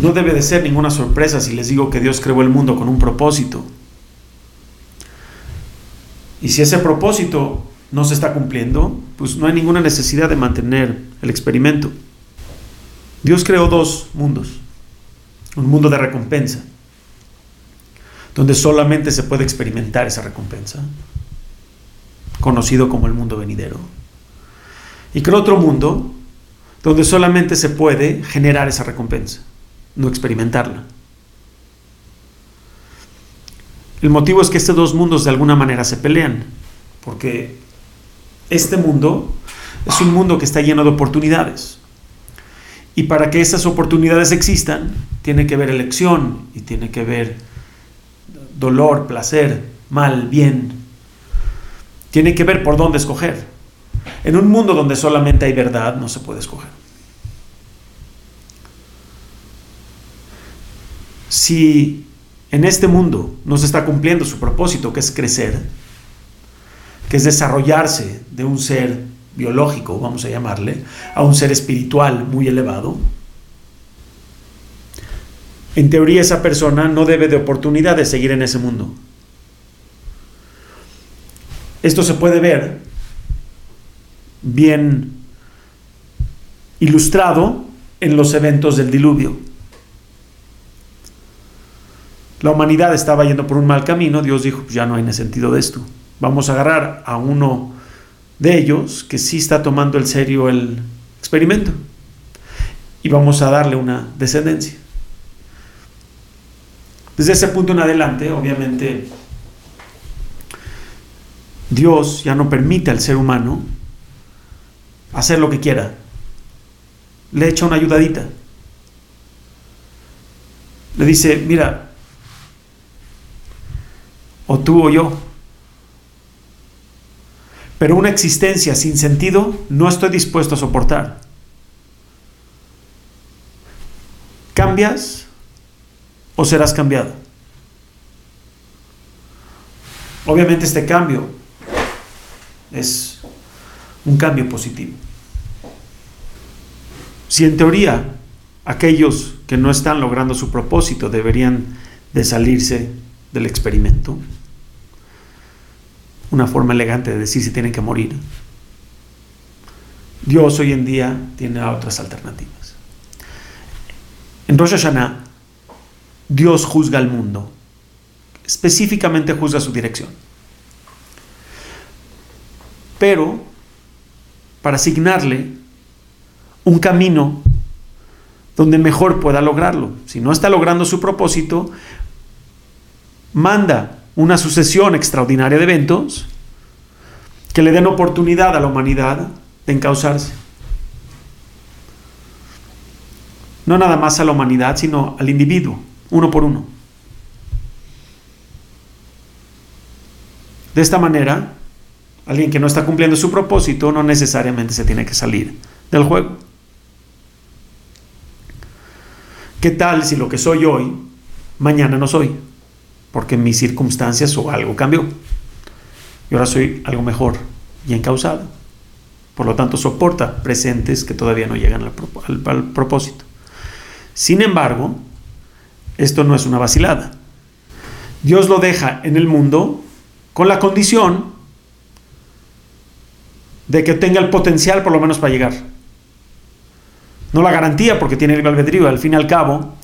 No debe de ser ninguna sorpresa si les digo que Dios creó el mundo con un propósito. Y si ese propósito no se está cumpliendo, pues no hay ninguna necesidad de mantener el experimento. Dios creó dos mundos. Un mundo de recompensa, donde solamente se puede experimentar esa recompensa, conocido como el mundo venidero. Y creó otro mundo, donde solamente se puede generar esa recompensa, no experimentarla. El motivo es que estos dos mundos de alguna manera se pelean, porque este mundo es un mundo que está lleno de oportunidades. Y para que esas oportunidades existan, tiene que haber elección y tiene que haber dolor, placer, mal, bien. Tiene que ver por dónde escoger. En un mundo donde solamente hay verdad, no se puede escoger. Si en este mundo no se está cumpliendo su propósito, que es crecer, que es desarrollarse de un ser biológico, vamos a llamarle, a un ser espiritual muy elevado, en teoría esa persona no debe de oportunidad de seguir en ese mundo. Esto se puede ver bien ilustrado en los eventos del diluvio. La humanidad estaba yendo por un mal camino, Dios dijo, pues ya no hay sentido de esto. Vamos a agarrar a uno de ellos que sí está tomando en serio el experimento y vamos a darle una descendencia. Desde ese punto en adelante, obviamente, Dios ya no permite al ser humano hacer lo que quiera. Le echa una ayudadita. Le dice, mira, o tú o yo. Pero una existencia sin sentido no estoy dispuesto a soportar. ¿Cambias o serás cambiado? Obviamente este cambio es un cambio positivo. Si en teoría aquellos que no están logrando su propósito deberían de salirse del experimento, una forma elegante de decir si tienen que morir. Dios hoy en día tiene otras alternativas. En Rosh Hashanah, Dios juzga al mundo, específicamente juzga su dirección. Pero para asignarle un camino donde mejor pueda lograrlo. Si no está logrando su propósito, manda una sucesión extraordinaria de eventos que le den oportunidad a la humanidad de encauzarse. No nada más a la humanidad, sino al individuo, uno por uno. De esta manera, alguien que no está cumpliendo su propósito no necesariamente se tiene que salir del juego. ¿Qué tal si lo que soy hoy, mañana no soy? Porque mis circunstancias o algo cambió. Y ahora soy algo mejor y encausado. Por lo tanto, soporta presentes que todavía no llegan al, al propósito. Sin embargo, esto no es una vacilada. Dios lo deja en el mundo con la condición de que tenga el potencial por lo menos para llegar. No la garantía porque tiene el albedrío. Al fin y al cabo,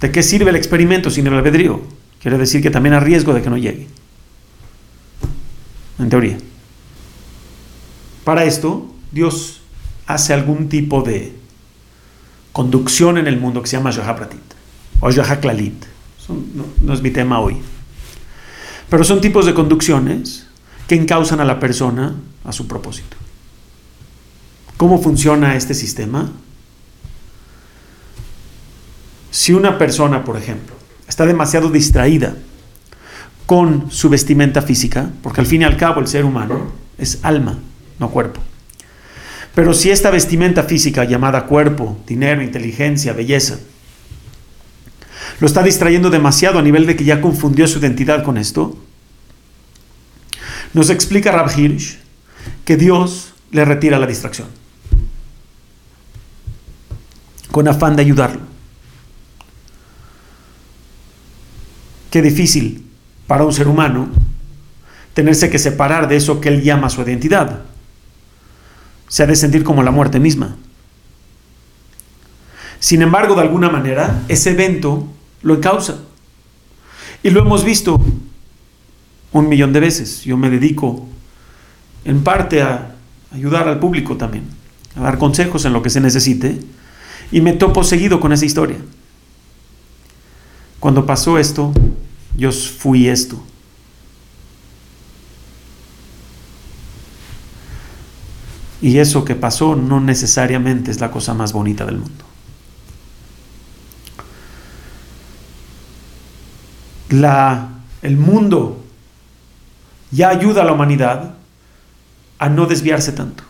¿de qué sirve el experimento sin el albedrío? Quiere decir que también hay riesgo de que no llegue. En teoría. Para esto, Dios hace algún tipo de conducción en el mundo que se llama Pratit o Klalit. No, no es mi tema hoy. Pero son tipos de conducciones que encausan a la persona a su propósito. ¿Cómo funciona este sistema? Si una persona, por ejemplo, está demasiado distraída con su vestimenta física, porque al fin y al cabo el ser humano es alma, no cuerpo. Pero si esta vestimenta física llamada cuerpo, dinero, inteligencia, belleza, lo está distrayendo demasiado a nivel de que ya confundió su identidad con esto, nos explica Rab Hirsch que Dios le retira la distracción, con afán de ayudarlo. Qué difícil para un ser humano tenerse que separar de eso que él llama su identidad. Se ha de sentir como la muerte misma. Sin embargo, de alguna manera, ese evento lo encausa. Y lo hemos visto un millón de veces. Yo me dedico en parte a ayudar al público también, a dar consejos en lo que se necesite. Y me topo seguido con esa historia. Cuando pasó esto, yo fui esto. Y eso que pasó no necesariamente es la cosa más bonita del mundo. La, el mundo ya ayuda a la humanidad a no desviarse tanto.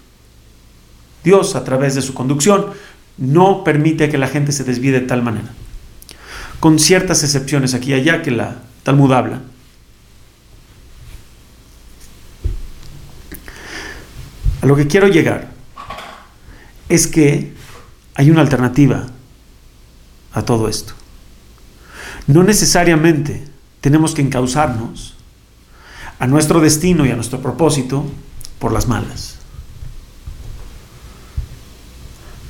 Dios, a través de su conducción, no permite que la gente se desvíe de tal manera. Con ciertas excepciones aquí y allá que la Talmud habla. A lo que quiero llegar es que hay una alternativa a todo esto. No necesariamente tenemos que encauzarnos a nuestro destino y a nuestro propósito por las malas.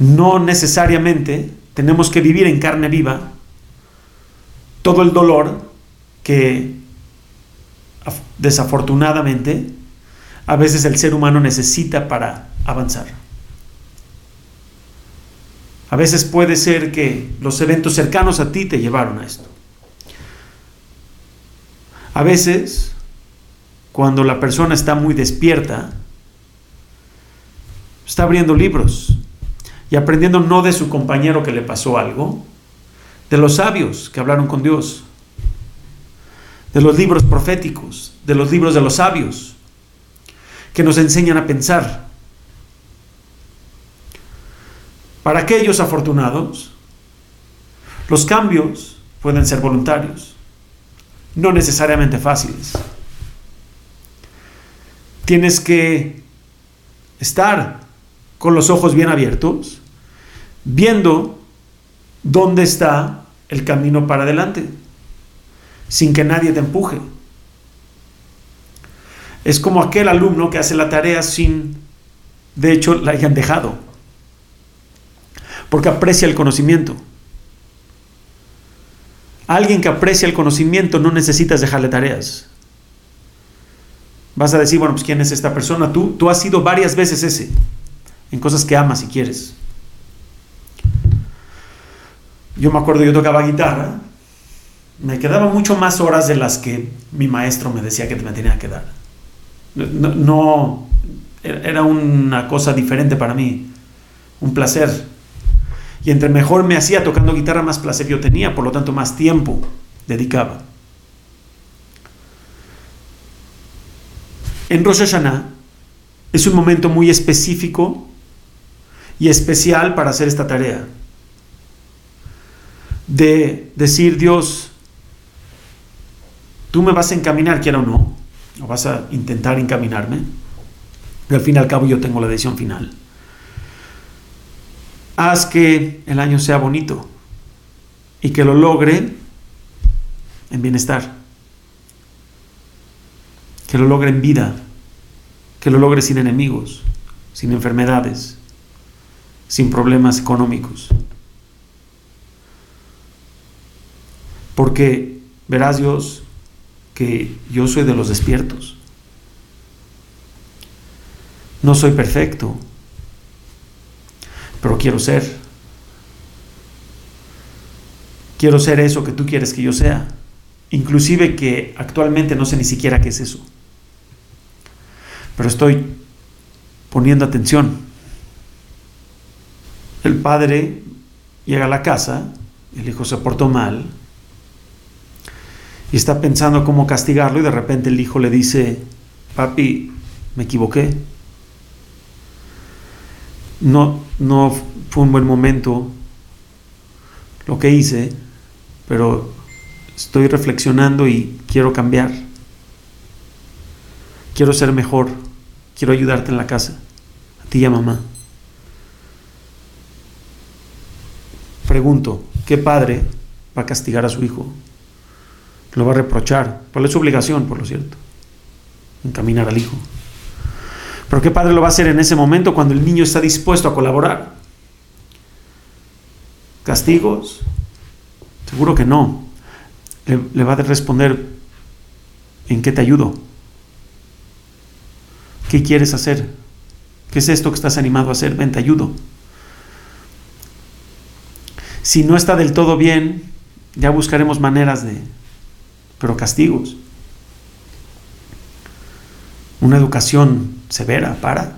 No necesariamente tenemos que vivir en carne viva todo el dolor que desafortunadamente a veces el ser humano necesita para avanzar. A veces puede ser que los eventos cercanos a ti te llevaron a esto. A veces, cuando la persona está muy despierta, está abriendo libros y aprendiendo no de su compañero que le pasó algo, de los sabios que hablaron con Dios, de los libros proféticos, de los libros de los sabios, que nos enseñan a pensar. Para aquellos afortunados, los cambios pueden ser voluntarios, no necesariamente fáciles. Tienes que estar con los ojos bien abiertos, viendo dónde está el camino para adelante, sin que nadie te empuje. Es como aquel alumno que hace la tarea sin, de hecho, la hayan dejado. Porque aprecia el conocimiento. Alguien que aprecia el conocimiento no necesitas dejarle tareas. Vas a decir, bueno, pues ¿quién es esta persona? Tú, tú has sido varias veces ese, en cosas que amas y quieres. Yo me acuerdo, yo tocaba guitarra, me quedaban mucho más horas de las que mi maestro me decía que me tenía que dar no, era una cosa diferente para mí, un placer. Y entre mejor me hacía tocando guitarra, más placer yo tenía, por lo tanto más tiempo dedicaba. En Rosh Hashanah es un momento muy específico y especial para hacer esta tarea. De decir, Dios, tú me vas a encaminar, quiera o no, o vas a intentar encaminarme, y al fin y al cabo yo tengo la decisión final. Haz que el año sea bonito y que lo logre en bienestar, que lo logre en vida, que lo logre sin enemigos, sin enfermedades, sin problemas económicos. Porque verás Dios, que yo soy de los despiertos. No soy perfecto, pero quiero ser. Quiero ser eso que tú quieres que yo sea. Inclusive que actualmente no sé ni siquiera qué es eso. Pero estoy poniendo atención. El padre llega a la casa, el hijo se portó mal, y está pensando cómo castigarlo y de repente el hijo le dice, papi, me equivoqué. No, no fue un buen momento lo que hice, pero estoy reflexionando y quiero cambiar. Quiero ser mejor. Quiero ayudarte en la casa, a ti y a mamá. Pregunto, ¿qué padre va a castigar a su hijo? Lo va a reprochar. ¿Cuál es su obligación, por lo cierto? Encaminar al hijo. Pero ¿qué padre lo va a hacer en ese momento cuando el niño está dispuesto a colaborar? ¿Castigos? Seguro que no. Le, le va a responder, ¿en qué te ayudo? ¿Qué quieres hacer? ¿Qué es esto que estás animado a hacer? Ven, te ayudo. Si no está del todo bien, ya buscaremos maneras de, pero castigos. Una educación severa para.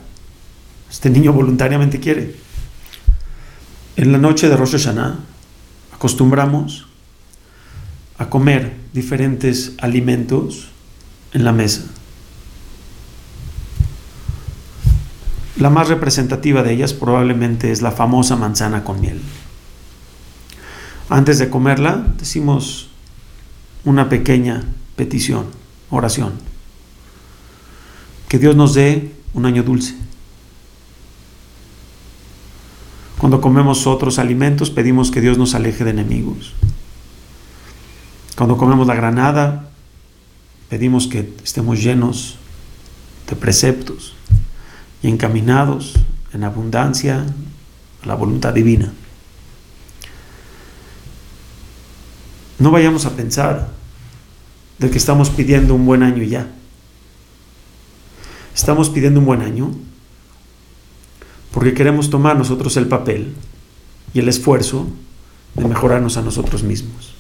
Este niño voluntariamente quiere. En la noche de Rosh Hashanah acostumbramos a comer diferentes alimentos en la mesa. La más representativa de ellas probablemente es la famosa manzana con miel. Antes de comerla decimos una pequeña petición, oración. Que Dios nos dé un año dulce. Cuando comemos otros alimentos pedimos que Dios nos aleje de enemigos. Cuando comemos la granada pedimos que estemos llenos de preceptos y encaminados en abundancia a la voluntad divina. No vayamos a pensar de que estamos pidiendo un buen año ya. Estamos pidiendo un buen año porque queremos tomar nosotros el papel y el esfuerzo de mejorarnos a nosotros mismos.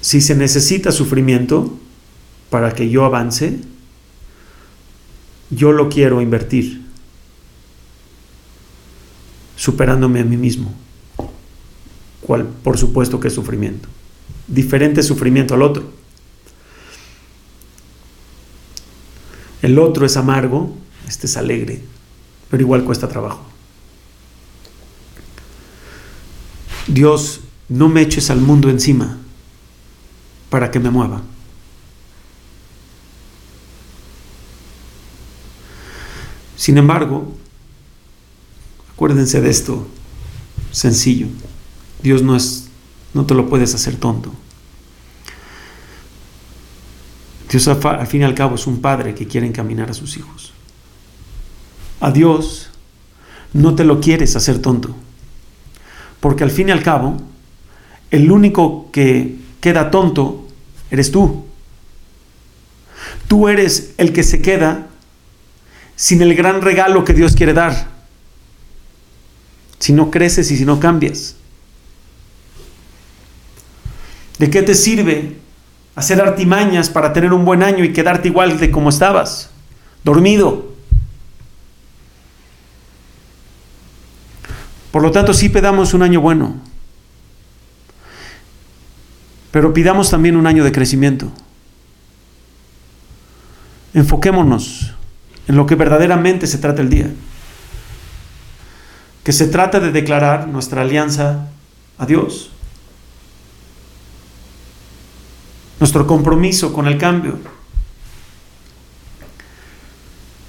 Si se necesita sufrimiento para que yo avance, yo lo quiero invertir, superándome a mí mismo, cual por supuesto que es sufrimiento, diferente sufrimiento al otro. El otro es amargo, este es alegre, pero igual cuesta trabajo. Dios, no me eches al mundo encima para que me mueva. Sin embargo, acuérdense de esto sencillo. Dios no es no te lo puedes hacer tonto. Dios al fin y al cabo es un padre que quiere encaminar a sus hijos. A Dios no te lo quieres hacer tonto. Porque al fin y al cabo, el único que queda tonto eres tú. Tú eres el que se queda sin el gran regalo que Dios quiere dar. Si no creces y si no cambias. ¿De qué te sirve hacer artimañas para tener un buen año y quedarte igual de como estabas? Dormido. Por lo tanto, sí pedamos un año bueno. Pero pidamos también un año de crecimiento. Enfoquémonos en lo que verdaderamente se trata el día. Que se trata de declarar nuestra alianza a Dios. Nuestro compromiso con el cambio.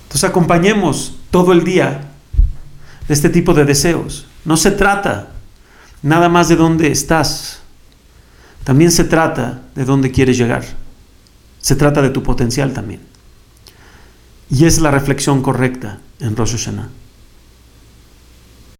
Entonces acompañemos todo el día de este tipo de deseos. No se trata nada más de dónde estás. También se trata de dónde quieres llegar. Se trata de tu potencial también. Y es la reflexión correcta en Rosh Hashanah.